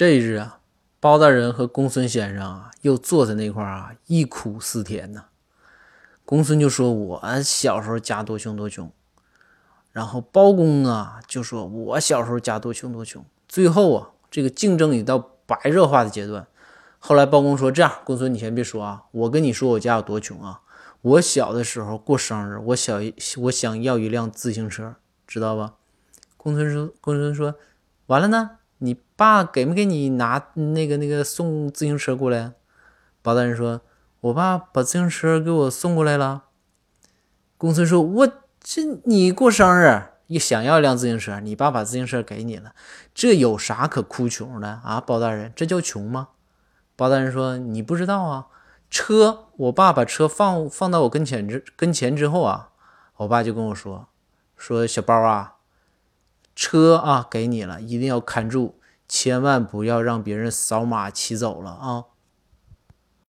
这一日啊，包大人和公孙先生啊，又坐在那块儿啊，一苦思甜呐。公孙就说：“我小时候家多穷多穷。”然后包公啊就说：“我小时候家多穷多穷。”最后啊，这个竞争已到白热化的阶段。后来包公说：“这样，公孙你先别说啊，我跟你说我家有多穷啊。我小的时候过生日，我小我想要一辆自行车，知道吧？”公孙说：“公孙说，完了呢。”你爸给没给你拿那个那个送自行车过来？包大人说：“我爸把自行车给我送过来了。”公孙说：“我这你过生日也想要一辆自行车，你爸把自行车给你了，这有啥可哭穷的啊？包大人，这叫穷吗？”包大人说：“你不知道啊，车，我爸把车放放到我跟前之跟前之后啊，我爸就跟我说说小包啊。”车啊，给你了，一定要看住，千万不要让别人扫码骑走了啊！